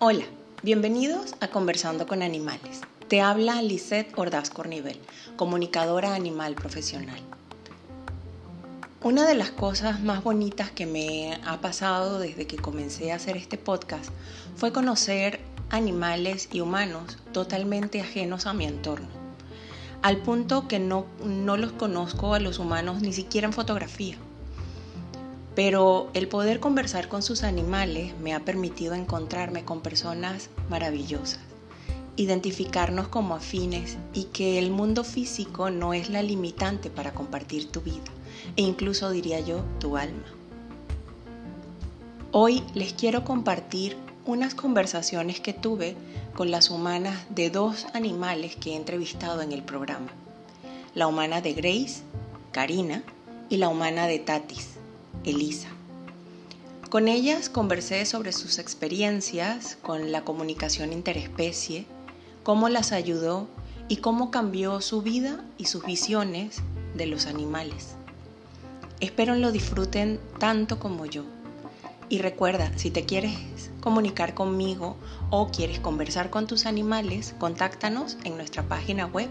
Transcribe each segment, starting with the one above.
Hola, bienvenidos a Conversando con Animales. Te habla Lisette Ordaz Cornivel, comunicadora animal profesional. Una de las cosas más bonitas que me ha pasado desde que comencé a hacer este podcast fue conocer animales y humanos totalmente ajenos a mi entorno, al punto que no, no los conozco a los humanos ni siquiera en fotografía. Pero el poder conversar con sus animales me ha permitido encontrarme con personas maravillosas, identificarnos como afines y que el mundo físico no es la limitante para compartir tu vida e incluso diría yo tu alma. Hoy les quiero compartir unas conversaciones que tuve con las humanas de dos animales que he entrevistado en el programa. La humana de Grace, Karina, y la humana de Tatis, Elisa. Con ellas conversé sobre sus experiencias con la comunicación interespecie, cómo las ayudó y cómo cambió su vida y sus visiones de los animales. Espero lo disfruten tanto como yo. Y recuerda, si te quieres comunicar conmigo o quieres conversar con tus animales, contáctanos en nuestra página web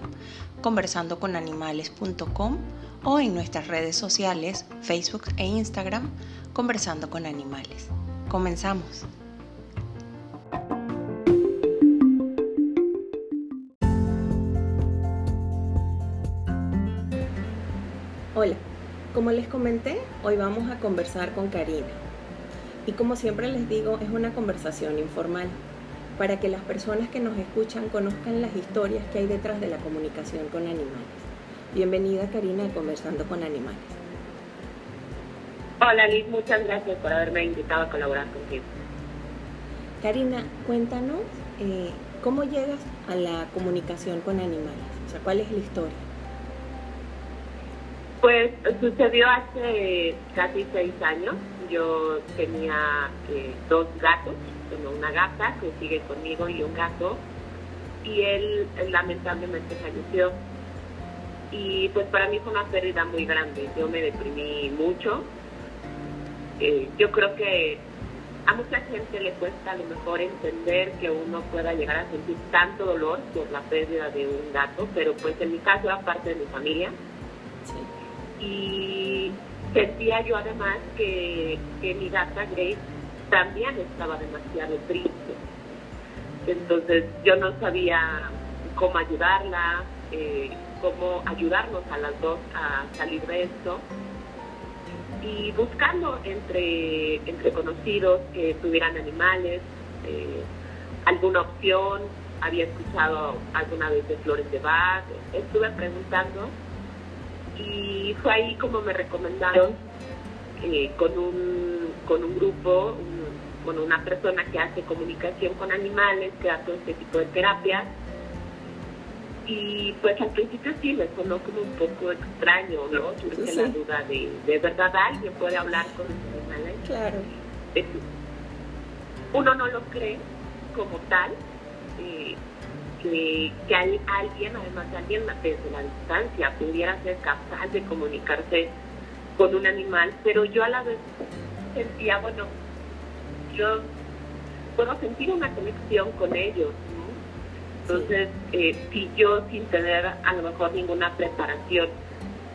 conversandoconanimales.com o en nuestras redes sociales, Facebook e Instagram, Conversando con Animales. Comenzamos. Hola, como les comenté, hoy vamos a conversar con Karina. Y como siempre les digo, es una conversación informal para que las personas que nos escuchan conozcan las historias que hay detrás de la comunicación con animales. Bienvenida Karina a Conversando con Animales. Hola Liz, muchas gracias por haberme invitado a colaborar contigo. Karina, cuéntanos eh, cómo llegas a la comunicación con animales, o sea, cuál es la historia. Pues sucedió hace casi seis años. Yo tenía eh, dos gatos, bueno, una gata que sigue conmigo y un gato, y él lamentablemente falleció. Y pues para mí fue una pérdida muy grande. Yo me deprimí mucho. Eh, yo creo que a mucha gente le cuesta a lo mejor entender que uno pueda llegar a sentir tanto dolor por la pérdida de un gato, pero pues en mi caso era parte de mi familia. Sí y sentía yo además que, mi gata Grace también estaba demasiado triste. Entonces yo no sabía cómo ayudarla, eh, cómo ayudarnos a las dos a salir de esto. Y buscando entre, entre conocidos que tuvieran animales, eh, alguna opción, había escuchado alguna vez de flores de Bach, estuve preguntando y fue ahí como me recomendaron eh, con, un, con un grupo, con una persona que hace comunicación con animales, que hace este tipo de terapias. Y pues al principio sí me sonó como un poco extraño, ¿no? Surge la duda de, ¿de verdad alguien puede hablar con los animales? Claro. uno no lo cree como tal, eh, que, hay alguien, además alguien desde la distancia, pudiera ser capaz de comunicarse con un animal, pero yo a la vez sentía, bueno, yo puedo sentir una conexión con ellos, Entonces, eh, si yo sin tener a lo mejor ninguna preparación,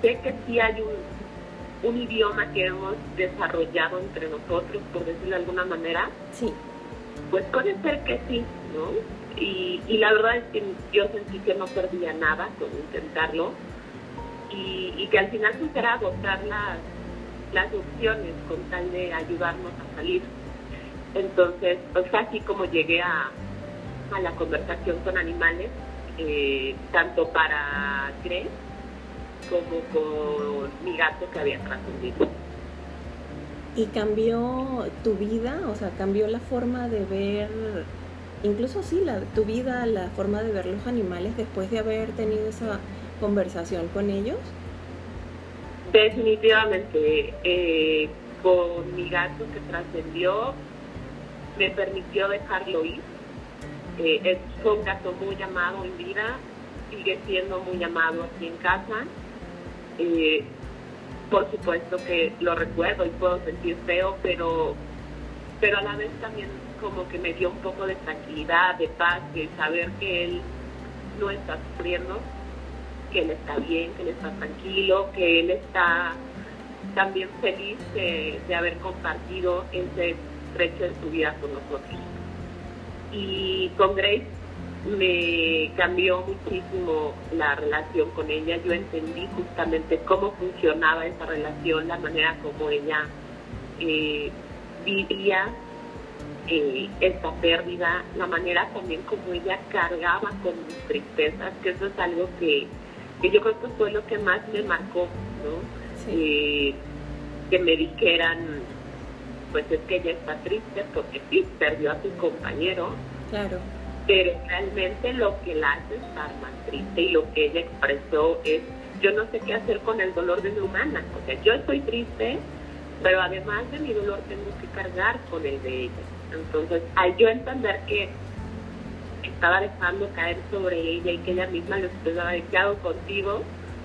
sé que sí hay un, un idioma que hemos desarrollado entre nosotros, por decirlo de alguna manera, sí. pues puede ser que sí, ¿no? Y, la verdad es que yo sentí que no perdía nada con intentarlo y, que al final pues era agotar las, las opciones con tal de ayudarnos a salir. Entonces, pues fue así como llegué a, a la conversación con animales, eh, tanto para Grace como con mi gato que había trascendido. ¿Y cambió tu vida? O sea, cambió la forma de ver incluso sí, la, tu vida, la forma de ver los animales después de haber tenido esa conversación con ellos? Definitivamente, eh, con mi gato que trascendió, me permitió dejarlo ir. Eh, es, fue un gato muy amado en vida, sigue siendo muy amado aquí en casa. Eh, por supuesto que lo recuerdo y puedo sentir feo, pero, pero a la vez también como que me dio un poco de tranquilidad, de paz, de saber que él no está sufriendo, que él está bien, que él está tranquilo, que él está también feliz de, de haber compartido ese trecho de su vida con nosotros. Y con Grace me cambió muchísimo la relación con ella. Yo entendí justamente cómo funcionaba esa relación, la manera como ella eh, vivía eh, esta pérdida, la manera también como ella cargaba con mis tristezas, que eso es algo que, que yo creo que fue lo que más me marcó, ¿no? Eh, que me dijeran, pues es que ella está triste porque sí, perdió a su compañero. Claro pero realmente lo que la hace estar más triste y lo que ella expresó es, yo no sé qué hacer con el dolor de mi humana, o sea, yo estoy triste, pero además de mi dolor tengo que cargar con el de ella. Entonces, al yo entender que estaba dejando caer sobre ella y que ella misma lo estaba dejando contigo,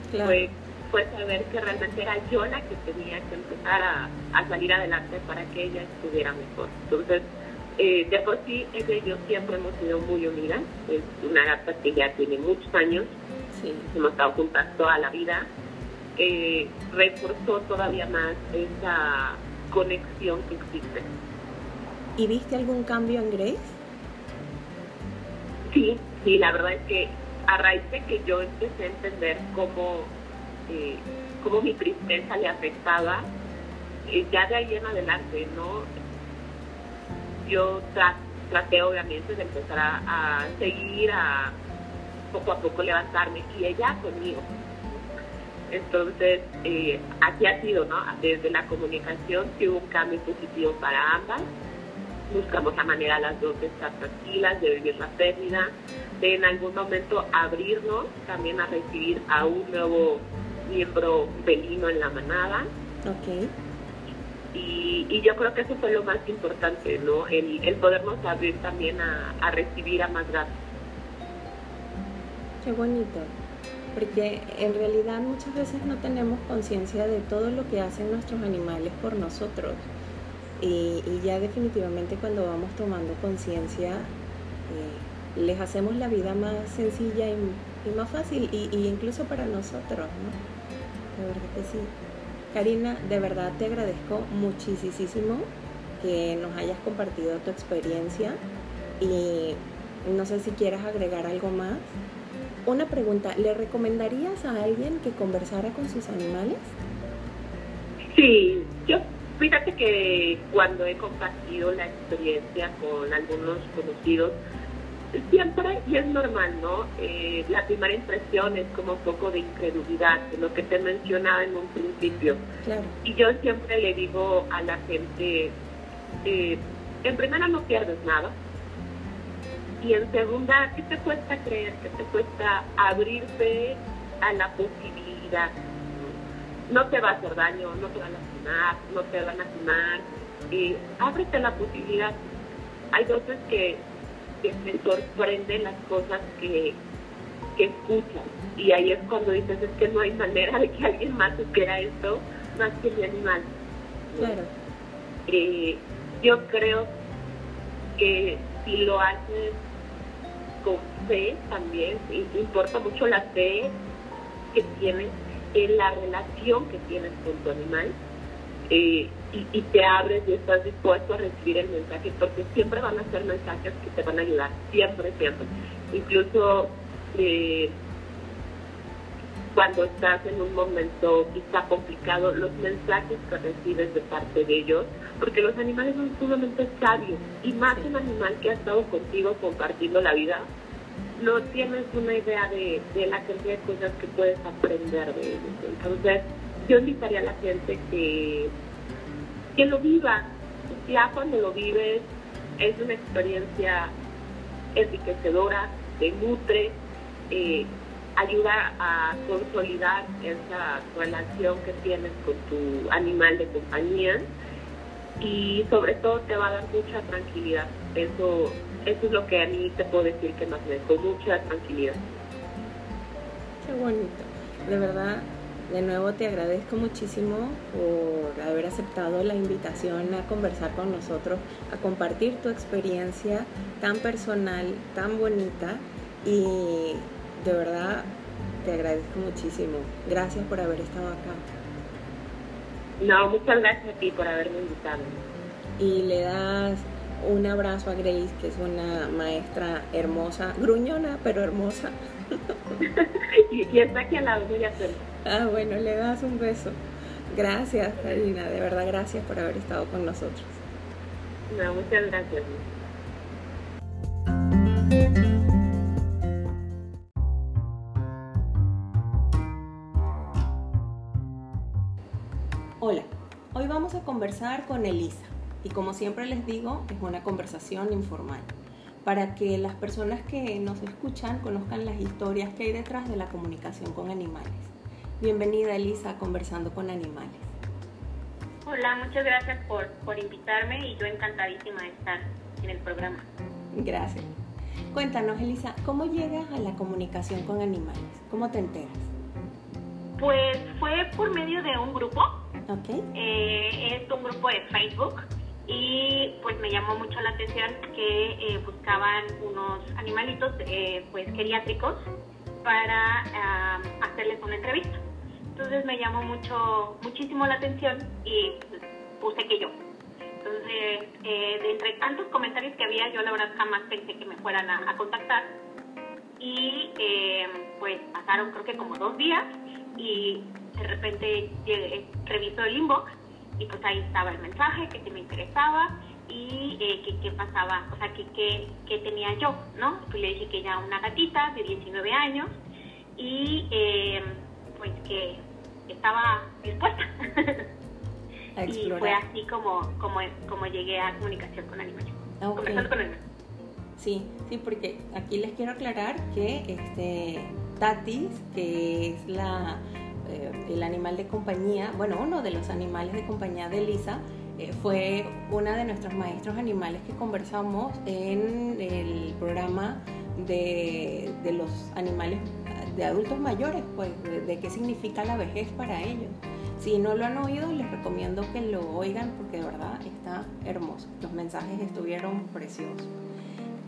fue, fue saber que realmente era yo la que tenía que empezar a, a salir adelante para que ella estuviera mejor. Entonces, eh, de por sí, ella y yo siempre hemos sido muy unidas. Es una gata que ya tiene muchos años. Hemos estado juntas toda la vida. Eh, reforzó todavía más esa conexión que existe. ¿Y viste algún cambio en Grace? Sí, sí, la verdad es que a raíz de que yo empecé a entender cómo, eh, cómo mi tristeza le afectaba, eh, ya de ahí en adelante, ¿no? yo traté obviamente de empezar a, seguir, a poco a poco levantarme y ella conmigo. Entonces, eh, así ha sido, ¿no? Desde la comunicación, si hubo un cambio positivo para ambas. Buscamos la manera las dos de estar tranquilas, de vivir la pérdida, de en algún momento abrirnos también a recibir a un nuevo miembro felino en la manada. Okay. Y, yo creo que eso fue lo más importante, ¿no? El, podernos abrir también a, recibir a más gatos. Qué bonito, porque en realidad muchas veces no tenemos conciencia de todo lo que hacen nuestros animales por nosotros. Y, ya definitivamente cuando vamos tomando conciencia, eh, les hacemos la vida más sencilla y, más fácil, y, y incluso para nosotros, ¿no? De verdad que sí. Karina, de verdad te agradezco muchísimo que nos hayas compartido tu experiencia y no sé si quieras agregar algo más. Una pregunta, ¿le recomendarías a alguien que conversara con sus animales? Sí, yo fíjate que cuando he compartido la experiencia con algunos conocidos, siempre, y es normal, ¿no? Eh, la primera impresión es como un poco de incredulidad, de lo que te mencionaba en un principio. Y yo siempre le digo a la gente, eh, en primera no pierdes nada, y en segunda, ¿qué te cuesta creer? ¿Qué te cuesta abrirte a la posibilidad? No te va a hacer daño, no te van a lastimar, no te van a lastimar. Eh, ábrete la posibilidad. Hay veces que que me sorprenden las cosas que, que escuchas. Y ahí es cuando dices, es que no hay manera de que alguien más supiera esto más que mi animal. Claro. Eh, yo creo que si lo haces con fe también, importa mucho la fe que tienes en la relación que tienes con tu animal eh, y, te abres y estás dispuesto a recibir el mensaje, porque siempre van a ser mensajes que te van a ayudar, siempre, siempre. Incluso eh, cuando estás en un momento quizá complicado, los mensajes que recibes de parte de ellos, porque los animales son sumamente sabios, y más un animal que ha estado contigo compartiendo la vida, no tienes una idea de, de la cantidad de cosas que puedes aprender de ellos. Entonces, yo invitaría a la gente que, que lo viva. Ya cuando lo vives es una experiencia enriquecedora, te nutre, eh, ayuda a consolidar esa relación que tienes con tu animal de compañía y sobre todo te va a dar mucha tranquilidad. Eso, eso es lo que a mí te puedo decir que más me dejó mucha tranquilidad. Qué bonito. De verdad, de nuevo te agradezco muchísimo por haber aceptado la invitación a conversar con nosotros, a compartir tu experiencia tan personal, tan bonita y de verdad te agradezco muchísimo. Gracias por haber estado acá. No, muchas gracias a ti por haberme invitado. Y le das un abrazo a Grace, que es una maestra hermosa, gruñona, pero hermosa. y, está aquí al lado, ya Ah, bueno, le das un beso. Gracias, Karina, de verdad gracias por haber estado con nosotros. No, muchas gracias. Hola, hoy vamos a conversar con Elisa y como siempre les digo, es una conversación informal para que las personas que nos escuchan conozcan las historias que hay detrás de la comunicación con animales. Bienvenida Elisa a Conversando con Animales. Hola, muchas gracias por, por invitarme y yo encantadísima de estar en el programa. Gracias. Cuéntanos, Elisa, ¿cómo llegas a la comunicación con animales? ¿Cómo te enteras? Pues fue por medio de un grupo. Ok. Eh, es un grupo de Facebook y pues me llamó mucho la atención que eh, buscaban unos animalitos eh, pues geriátricos para hacerles una entrevista. Entonces me llamó mucho, muchísimo la atención y puse que yo. Entonces, eh, de entre tantos comentarios que había, yo la verdad jamás pensé que me fueran a, contactar. Y eh, pues pasaron creo que como dos días y de repente revisó el inbox y pues ahí estaba el mensaje que me interesaba y eh, qué pasaba, o sea, que qué tenía yo, ¿no? Pues le dije que ya una gatita de 19 años y eh, pues que estaba dispuesta. y fue así como, como, como llegué a comunicación con animales. Conversando con animales. Sí, sí, porque aquí les quiero aclarar que este Tatis, que es la eh, el animal de compañía, bueno, uno de los animales de compañía de Lisa, eh, fue una de nuestros maestros animales que conversamos en el programa de, de los animales de adultos mayores, pues de, qué significa la vejez para ellos. Si no lo han oído, les recomiendo que lo oigan porque de verdad está hermoso. Los mensajes estuvieron preciosos.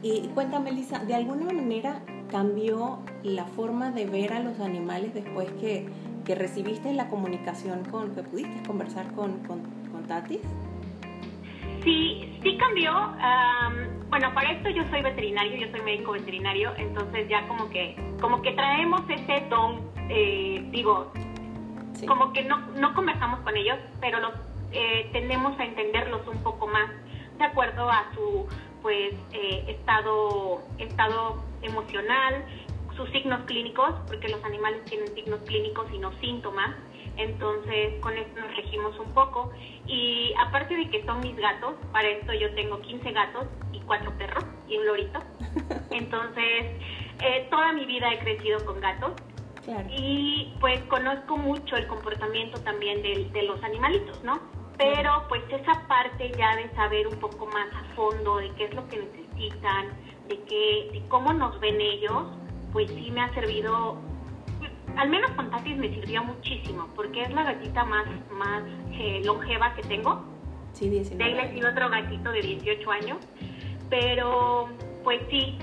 Y cuéntame, Lisa, ¿de alguna manera cambió la forma de ver a los animales después que, que recibiste la comunicación con, que pudiste conversar con, con, con Tatis? Sí, sí cambió. bueno, para esto yo soy veterinario, yo soy médico veterinario, entonces ya como que, como que traemos ese don, eh, digo, como que no, no conversamos con ellos, pero los eh, tendemos a entenderlos un poco más de acuerdo a su pues eh, estado estado emocional, sus signos clínicos, porque los animales tienen signos clínicos y no síntomas. Entonces, con esto nos regimos un poco. Y aparte de que son mis gatos, para esto yo tengo 15 gatos y 4 perros y un lorito. Entonces, eh, toda mi vida he crecido con gatos. Y pues conozco mucho el comportamiento también de, de los animalitos, ¿no? Pero pues esa parte ya de saber un poco más a fondo de qué es lo que necesitan, de, qué, de cómo nos ven ellos, pues sí me ha servido al menos con Tatis me sirvió muchísimo, porque es la gatita más, más eh, longeva que tengo. Sí, 19 Taylor sido otro gatito de 18 años, pero pues sí,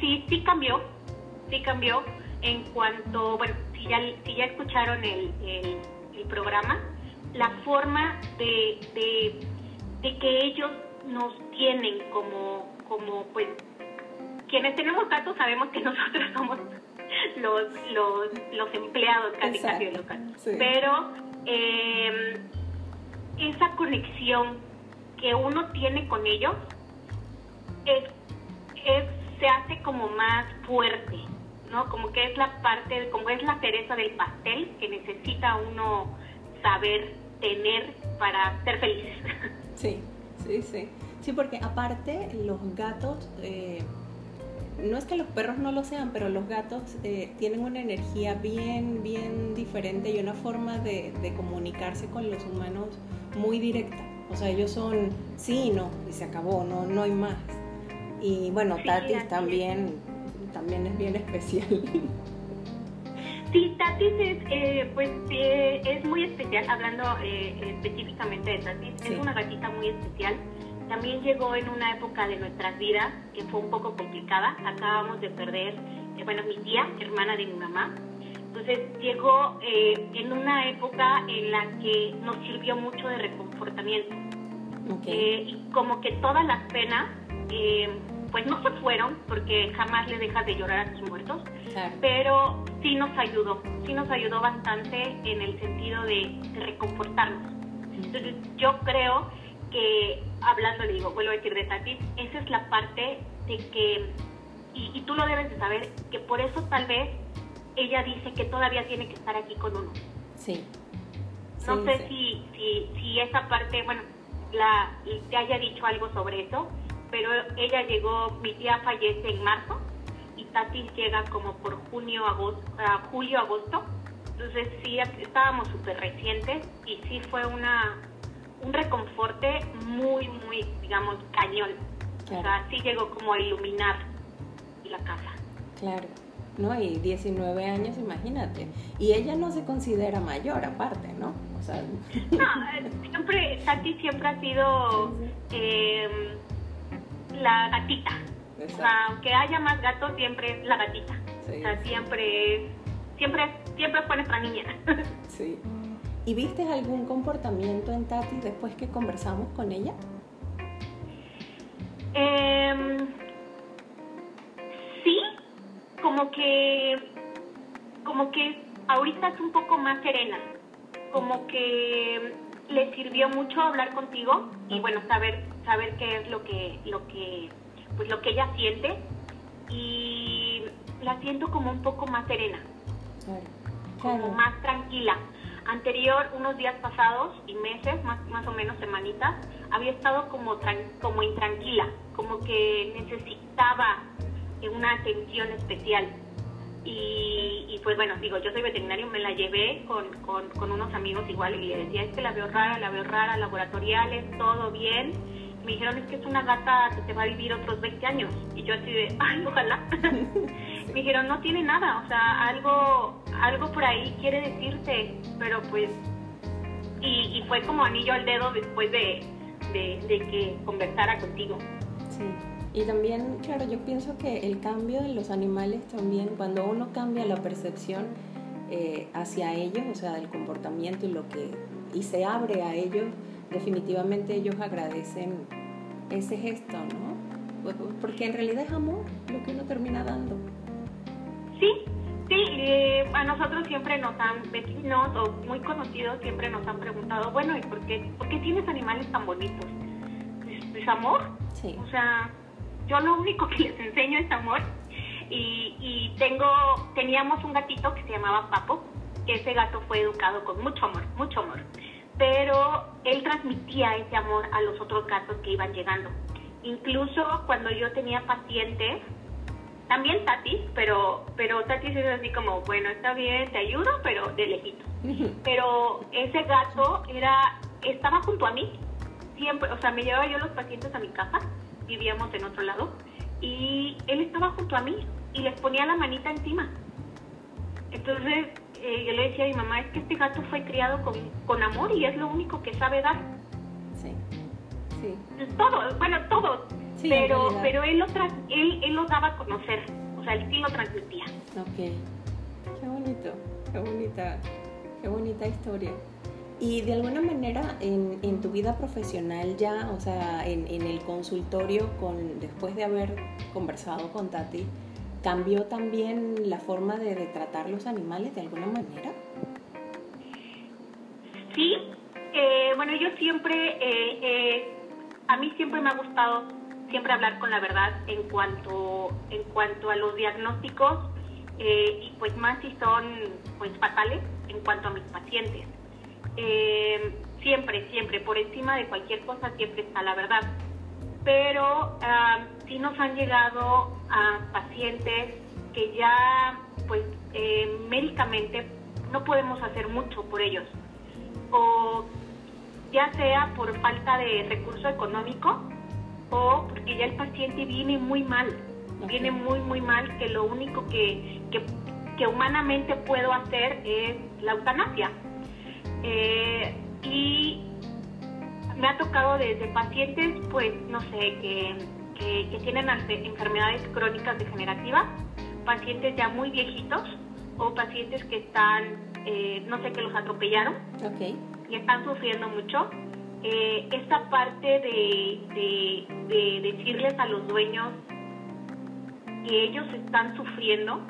sí, sí cambió, sí cambió en cuanto, bueno, si ya, si ya escucharon el, el, programa, la forma de, de, de, que ellos nos tienen como, como pues, quienes tenemos gatos sabemos que nosotros somos los, los, los empleados casi casi de los Pero em, esa conexión que uno tiene con ellos es, se hace como más fuerte, ¿no? Como que es la parte, como es la cereza del pastel que necesita uno saber tener para ser feliz. Sí, sí, sí. Sí, porque aparte los gatos... Eh no es que los perros no lo sean, pero los gatos eh, tienen una energía bien, bien diferente y una forma de, comunicarse con los humanos muy directa. O sea, ellos son sí y no, y se acabó, no, no hay más. Y bueno, Tati también, también es bien especial. Sí, Tatis es, eh, pues, eh, es muy especial, hablando eh, específicamente de Tatis, es una gatita muy especial. También llegó en una época de nuestras vidas que fue un poco complicada. Acabamos de perder, bueno, mi tía, hermana de mi mamá. Entonces llegó en una época en la que nos sirvió mucho de reconfortamiento. y como que todas las penas pues no se fueron porque jamás le dejas de llorar a tus muertos, pero sí nos ayudó, sí nos ayudó bastante en el sentido de, reconfortarnos. Entonces yo creo que, hablando, le digo, vuelvo a decir de Tati, esa es la parte de que, y, tú lo debes de saber, que por eso tal vez ella dice que todavía tiene que estar aquí con uno. Sí. No sé Si, si, si esa parte, bueno, la, te haya dicho algo sobre eso, pero ella llegó, mi tía fallece en marzo y Tati llega como por junio, agosto, julio, agosto. Entonces sí, estábamos súper recientes y sí fue una un reconforte muy, muy, digamos, cañón. O sea, sí llegó como a iluminar la casa. Claro. ¿no? Y 19 años, imagínate. Y ella no se considera mayor aparte, ¿no? O sea... No, siempre, Tati siempre ha sido em, la gatita. aunque haya más gatos, siempre es la gatita. O sea, siempre, siempre, siempre fue nuestra niña. sí. ¿Y viste algún comportamiento en Tati después que conversamos con ella? Em, sí, como que, como que ahorita es un poco más serena, como que le sirvió mucho hablar contigo y bueno saber saber qué es lo que lo que pues lo que ella siente y la siento como un poco más serena como más tranquila. Anterior unos días pasados y meses más más o menos semanitas había estado como como intranquila como que necesitaba una atención especial. Y, pues bueno, digo, yo soy veterinario, me la llevé con, con, unos amigos igual y le decía, es que la veo rara, la veo rara, laboratoriales, todo bien. Me dijeron, es que es una gata que te va a vivir otros 20 años. Y yo así de, ay, ojalá. me dijeron, no tiene nada, o sea, algo, algo por ahí quiere decirte, pero pues... Y, y fue como anillo al dedo después de, de, de que conversara contigo. Sí. Y también, claro, yo pienso que el cambio en los animales también, cuando uno cambia la percepción eh, hacia ellos, o sea, del comportamiento y lo que y se abre a ellos, definitivamente ellos agradecen ese gesto, ¿no? Porque en realidad es amor lo que uno termina dando. Sí, sí, eh, a nosotros siempre nos han, vecinos o muy conocidos siempre nos han preguntado, bueno, ¿y por qué, por qué tienes animales tan bonitos? ¿Es, amor? Sí. O sea, yo lo único que les enseño es amor. Y, y tengo, teníamos un gatito que se llamaba Papo, que ese gato fue educado con mucho amor, mucho amor. Pero él transmitía ese amor a los otros gatos que iban llegando. Incluso cuando yo tenía pacientes, también Tatis, pero, pero Tatis es así como, bueno, está bien, te ayudo, pero de lejito. Pero ese gato era, estaba junto a mí, siempre, o sea, me llevaba yo los pacientes a mi casa vivíamos en otro lado, y él estaba junto a mí y les ponía la manita encima. Entonces eh, yo le decía a mi mamá, es que este gato fue criado con, con amor y es lo único que sabe dar. Sí, sí. Todo, bueno, todo. pero pero él lo, él, él lo daba a conocer, o sea, él sí lo transmitía. Ok, qué bonito, qué bonita, qué bonita historia. Y de alguna manera en, en, tu vida profesional ya, o sea, en, en, el consultorio, con, después de haber conversado con Tati, ¿cambió también la forma de, tratar los animales de alguna manera? Sí, eh, bueno, yo siempre, eh, eh, a mí siempre me ha gustado siempre hablar con la verdad en cuanto, en cuanto a los diagnósticos y pues más si son pues fatales en cuanto a mis pacientes eh, siempre, siempre, por encima de cualquier cosa siempre está la verdad. Pero uh, sí nos han llegado a pacientes que ya, pues, eh, médicamente no podemos hacer mucho por ellos. O ya sea por falta de recurso económico o porque ya el paciente viene muy mal, viene muy, muy mal, que lo único que, que que humanamente puedo hacer es la eutanasia. Eh, y me ha tocado desde pacientes, pues, no sé, que, que, tienen enfermedades crónicas degenerativas, pacientes ya muy viejitos o pacientes que están, eh, no sé, que los atropellaron y están sufriendo mucho. Eh, esta parte de, de, decirles a los dueños que ellos están sufriendo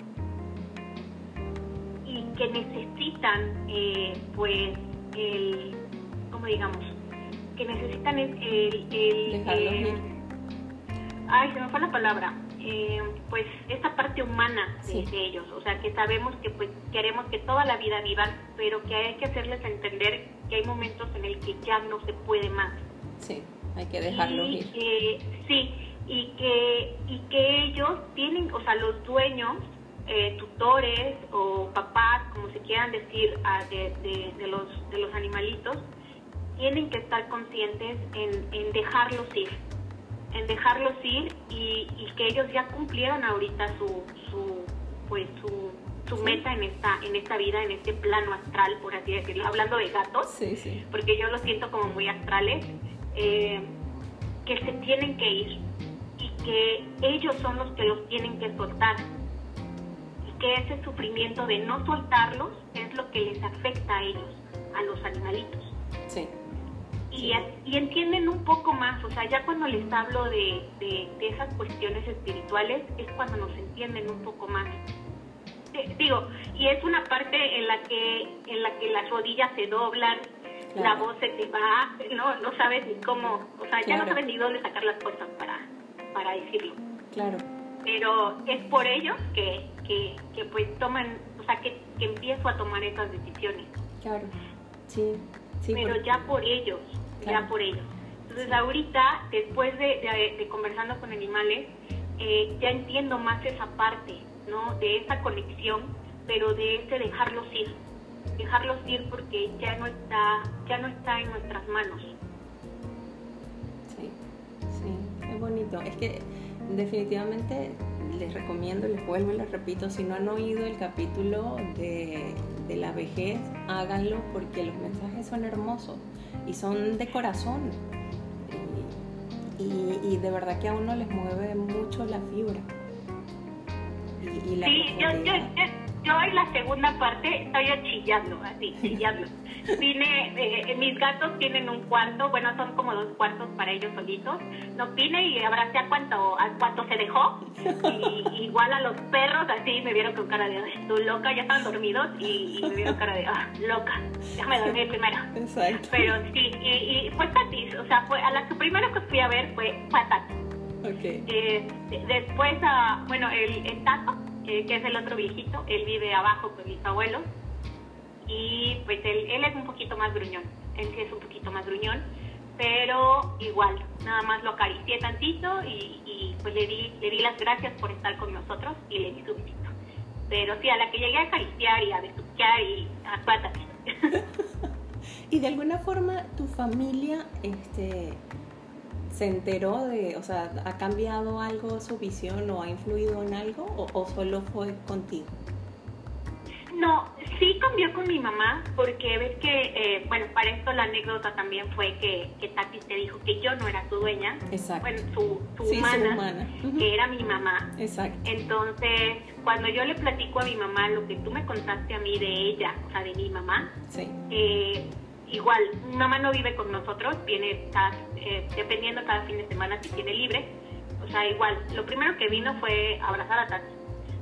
y que necesitan, eh, pues, el, ¿cómo digamos? Que necesitan el... el, ay, se me fue la palabra. Eh, pues esta parte humana de, ellos, o sea que sabemos que pues queremos que toda la vida vivan, pero que hay que hacerles entender que hay momentos en el que ya no se puede más. Sí, hay que dejarlos ir. sí, y que y que ellos tienen, o sea, los dueños, eh, tutores o papás, como se quieran decir, ah, de, de, los de los animalitos, tienen que estar conscientes en, en dejarlos ir en dejarlos ir y, que ellos ya cumplieron ahorita su, su pues su, su meta en esta en esta vida en este plano astral por así decirlo hablando de gatos porque yo los siento como muy astrales eh, que se tienen que ir y que ellos son los que los tienen que soltar. Y que ese sufrimiento de no soltarlos es lo que les afecta a ellos a los animalitos. Sí y, y, entienden un poco más, o sea, ya cuando les hablo de, de, esas cuestiones espirituales es cuando nos entienden un poco más. digo, y es una parte en la que en la que las rodillas se doblan, la voz se te va, no no sabes ni cómo, o sea, ya no sabes ni dónde sacar las cosas para para decirlo. Claro. Pero es por ellos que, que, que pues toman, o sea, que, que empiezo a tomar esas decisiones. Claro. Sí. Sí, pero ya por ellos ya por ellos. Entonces ahorita, después de, conversando con animales, eh, ya entiendo más esa parte, ¿no? De esa conexión, pero de ese dejarlos ir, dejarlos ir porque ya no está, ya no está en nuestras manos. Sí, sí, es bonito. Es que definitivamente les recomiendo, les vuelvo y les repito, si no han oído el capítulo de, de la vejez, háganlo porque los mensajes son hermosos y son de corazón. Y, de verdad que a uno les mueve mucho la fibra. Y, la sí, yo, yo, yo, en la segunda parte estoy chillando, así, chillando. Vine, eh, mis gatos tienen un cuarto, bueno, son como dos cuartos para ellos solitos. No vine y abracé a cuánto, a cuánto se dejó. Y, igual a los perros, así me vieron con cara de, tú loca, ya estaban dormidos y, me vieron cara de, ah, loca, déjame dormir primero. Exacto. Pero sí, y, fue Tatis, o sea, fue, a la que primero que fui a ver fue, Tatis. Okay. Eh, después, a, bueno, el, el Tato, que es el otro viejito, él vive abajo con mis abuelos y pues él, él es un poquito más gruñón, él sí es un poquito más gruñón, pero igual, nada más lo acaricié tantito y, pues le di, le di las gracias por estar con nosotros y le di su besito. Pero sí, a la que llegué a acariciar y a besuquear y a patas. y de alguna forma tu familia este, se enteró de, o sea, ¿ha cambiado algo su visión o ha influido en algo o, o solo fue contigo? No, sí cambió con mi mamá, porque ves que, eh, bueno, para esto la anécdota también fue que, que Tati te dijo que yo no era su dueña, Exacto. bueno, su, su humana, que era mi mamá. Exacto. Entonces, cuando yo le platico a mi mamá lo que tú me contaste a mí de ella, o sea, de mi mamá, sí. eh, igual, mamá no vive con nosotros, viene eh, dependiendo cada fin de semana si tiene libre, o sea, igual, lo primero que vino fue abrazar a Tati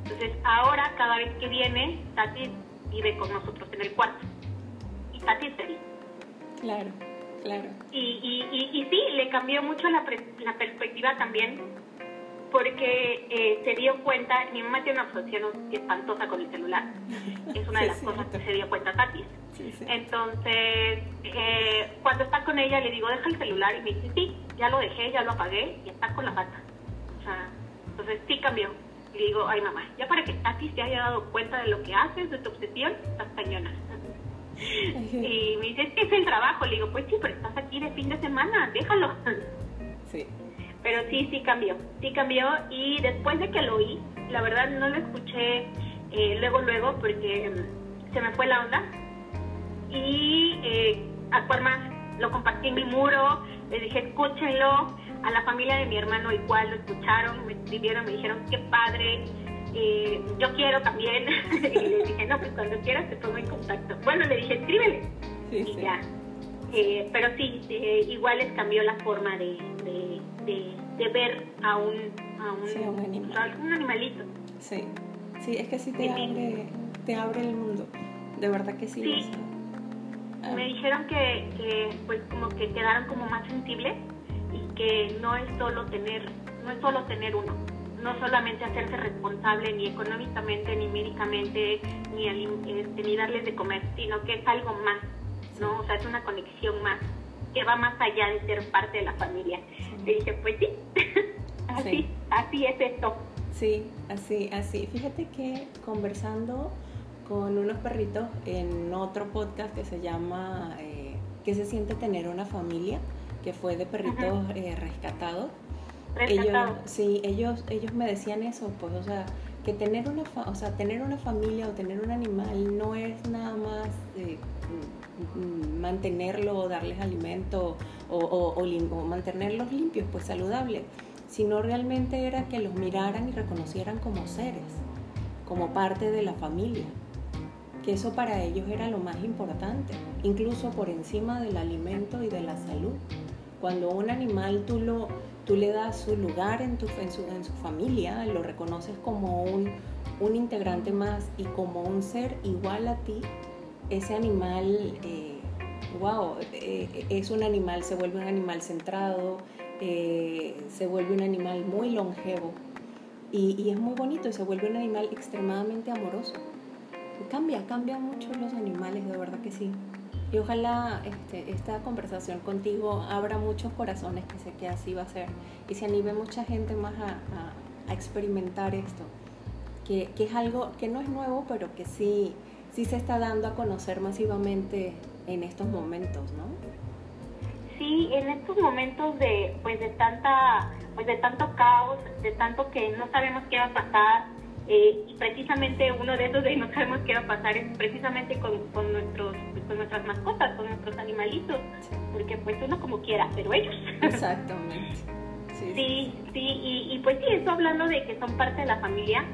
entonces, ahora cada vez que viene, Tati vive con nosotros en el cuarto. Y Tati es feliz. Claro, claro. Y, y, y, sí, le cambió mucho la, la perspectiva también, porque eh, se dio cuenta, mi mamá tiene una obsesión espantosa con el celular. Es una de las cosas que se dio cuenta Tati. Entonces, eh, cuando está con ella, le digo, deja el celular. Y me dice, sí, ya lo dejé, ya lo apagué y está con la pata. O sea, entonces sí cambió. Y digo, ay mamá, ya para que Tati se haya dado cuenta de lo que haces, de tu obsesión, estás cañona. y me dice, es el trabajo. Le digo, pues sí, pero estás aquí de fin de semana, déjalo. Sí. Pero sí, sí cambió, sí cambió. Y después de que lo oí, la verdad no lo escuché eh, luego, luego, porque se me fue la onda. Y eh, a más lo compartí en mi muro, le dije, escúchenlo. A la familia de mi hermano igual lo escucharon, me escribieron, me dijeron, qué padre, eh, yo quiero también. y le dije, no, pues cuando quieras te pongo en contacto. Bueno, le dije, escríbele. y ya. Eh, pero sí, eh, igual les cambió la forma de, de, ver a un, a un, animalito. Sí, sí, es que sí te, abre, te abre el mundo. De verdad que sí. sí. Ah. Me dijeron que, que, pues como que quedaron como más sensibles y que no es solo tener, no es solo tener uno no solamente hacerse responsable ni económicamente, ni médicamente, ni, este, ni darles de comer, sino que es algo más, ¿no? O sea, es una conexión más, que va más allá de ser parte de la familia. Le dije, pues sí, así, así es esto. Sí, así, así. Fíjate que conversando con unos perritos en otro podcast que se llama eh, ¿Qué se siente tener una familia? que fue de perritos eh, rescatados. Ellos, sí, ellos, ellos me decían eso, pues, o sea, que tener una, o sea, tener una familia o tener un animal no es nada más mm, mantenerlo o darles alimento o, o, mantenerlos limpios, pues saludables, sino realmente era que los miraran y reconocieran como seres, como parte de la familia, que eso para ellos era lo más importante, incluso por encima del alimento y de la salud. Cuando un animal tú lo tú le das su lugar en, tu, en, su, en su familia, lo reconoces como un, un, integrante más y como un ser igual a ti, ese animal, eh, wow, eh, es un animal, se vuelve un animal centrado, eh, se vuelve un animal muy longevo y, y, es muy bonito, se vuelve un animal extremadamente amoroso. Cambia, cambia mucho los animales, de verdad que sí. Y ojalá este, esta conversación contigo abra muchos corazones, que sé que así va a ser, y se anime mucha gente más a, experimentar esto, que, es algo que no es nuevo, pero que sí, sí se está dando a conocer masivamente en estos momentos, ¿no? Sí, en estos momentos de, pues de tanta, pues de tanto caos, de tanto que no sabemos qué va a pasar, eh, y precisamente uno de esos de no sabemos qué va a pasar es precisamente con, con, nuestros, con nuestras mascotas, con nuestros animalitos, porque pues uno como quiera, pero ellos. Exactamente. Sí, sí, y, pues sí, eso hablando de que son parte de la familia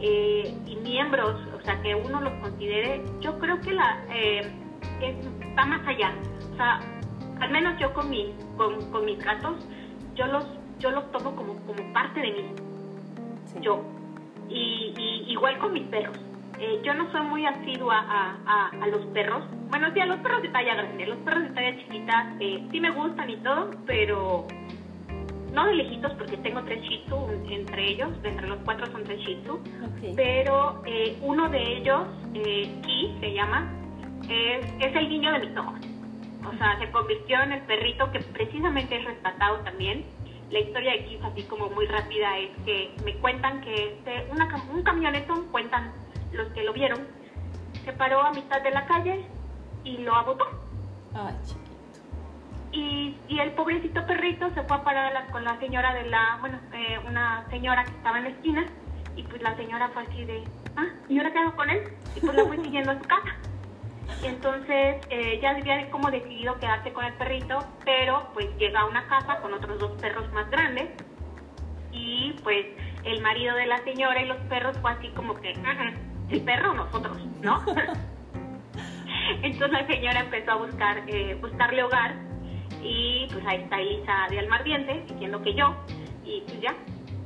eh, y miembros, o sea, que uno los considere, yo creo que la eh, va más allá. O sea, al menos yo con, mi, con, con mis gatos, yo los, yo los tomo como, como parte de mí. Yo, y, igual con mis perros. Eh, yo no soy muy asidua a, a, los perros. Bueno, sí, a los perros de talla grande. Los perros de talla chiquita eh, sí me gustan y todo, pero no de lejitos porque tengo tres shih tzu entre ellos. Entre los cuatro son tres shih tzu. Pero eh, uno de ellos, Ki se llama, es, es el niño de mis ojos. O sea, se convirtió en el perrito que precisamente es rescatado también la historia de Kiss, así como muy rápida, es que me cuentan que este, una, un camionetón, cuentan los que lo vieron, se paró a mitad de la calle y lo abotó. Ay, chiquito. Y, y el pobrecito perrito se fue a parar con la señora de la, bueno, eh, una señora que estaba en la esquina, y pues la señora fue así de, ah, ¿y ahora qué hago con él? Y pues la fui siguiendo a su casa. Entonces eh, ya había como decidido quedarse con el perrito, pero pues llega a una casa con otros dos perros más grandes y pues el marido de la señora y los perros fue así como que, el perro o nosotros, ¿no? entonces la señora empezó a buscar, eh, buscarle hogar y pues ahí está Elisa de Almardiente diciendo que yo y pues ya,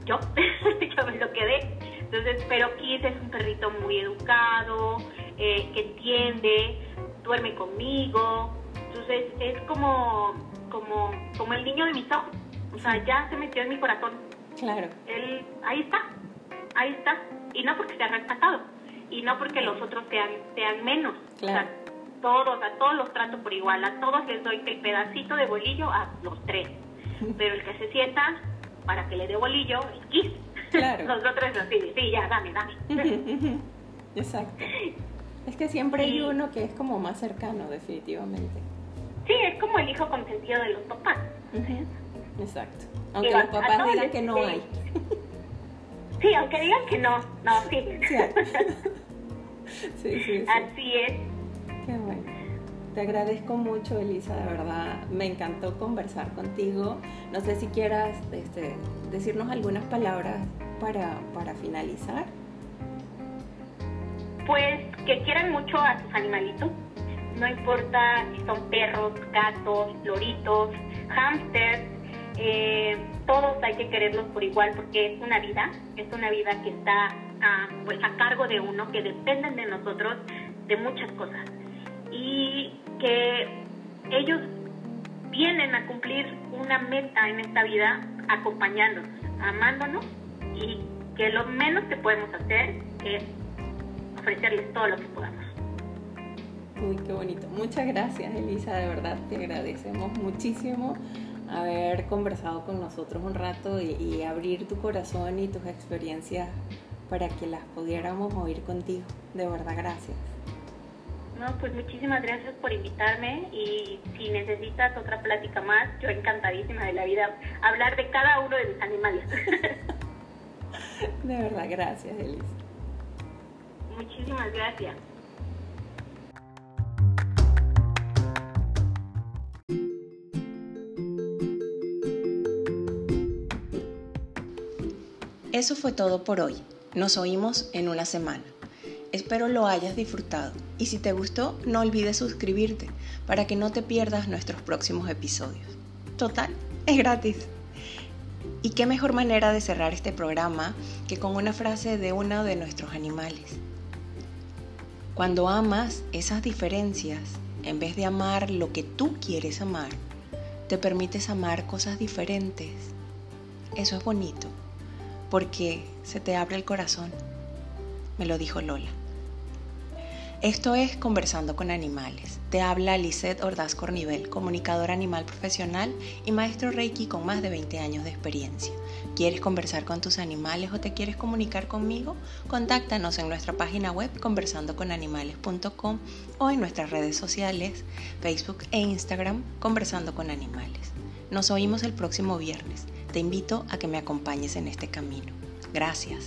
yo, yo me lo quedé. Entonces, pero Kiss es un perrito muy educado, eh, que entiende, duerme conmigo. Entonces es como, como, como el niño de mis ojos. O sea, ya se metió en mi corazón. Claro. Él, ahí está, ahí está. Y no porque sea rescatado. Y no porque los otros sean, sean menos. Claro. O sea, todos, a todos los trato por igual. A todos les doy el pedacito de bolillo a los tres. Pero el que se sienta para que le dé bolillo es Kiss. Claro. los otros así, sí, ya, dame, dame. Exacto. Es que siempre hay uno que es como más cercano, definitivamente. Sí, es como el hijo consentido de los papás. Exacto. Aunque los papás digan que no hay. Sí, aunque digan que no, no, sí. Sí, sí, Así es. Qué bueno. Te agradezco mucho, Elisa, de verdad. Me encantó conversar contigo. No sé si quieras este, decirnos algunas palabras para, para finalizar. Pues que quieran mucho a sus animalitos. No importa si son perros, gatos, loritos, hámsters, eh, todos hay que quererlos por igual porque es una vida, es una vida que está a, pues a cargo de uno, que dependen de nosotros de muchas cosas y que ellos vienen a cumplir una meta en esta vida acompañándonos, amándonos y que lo menos que podemos hacer es ofrecerles todo lo que podamos. Uy, qué bonito. Muchas gracias, Elisa, de verdad te agradecemos muchísimo haber conversado con nosotros un rato y, abrir tu corazón y tus experiencias para que las pudiéramos oír contigo. De verdad, gracias. No, pues muchísimas gracias por invitarme y si necesitas otra plática más, yo encantadísima de la vida hablar de cada uno de mis animales. de verdad, gracias, Elisa. Muchísimas gracias. Eso fue todo por hoy. Nos oímos en una semana. Espero lo hayas disfrutado y si te gustó no olvides suscribirte para que no te pierdas nuestros próximos episodios. Total, es gratis. ¿Y qué mejor manera de cerrar este programa que con una frase de uno de nuestros animales? Cuando amas esas diferencias, en vez de amar lo que tú quieres amar, te permites amar cosas diferentes. Eso es bonito porque se te abre el corazón, me lo dijo Lola. Esto es Conversando con Animales. Te habla Lisette Ordaz Cornivel, comunicadora animal profesional y maestro Reiki con más de 20 años de experiencia. ¿Quieres conversar con tus animales o te quieres comunicar conmigo? Contáctanos en nuestra página web conversandoconanimales.com o en nuestras redes sociales, Facebook e Instagram, Conversando con Animales. Nos oímos el próximo viernes te invito a que me acompañes en este camino. Gracias.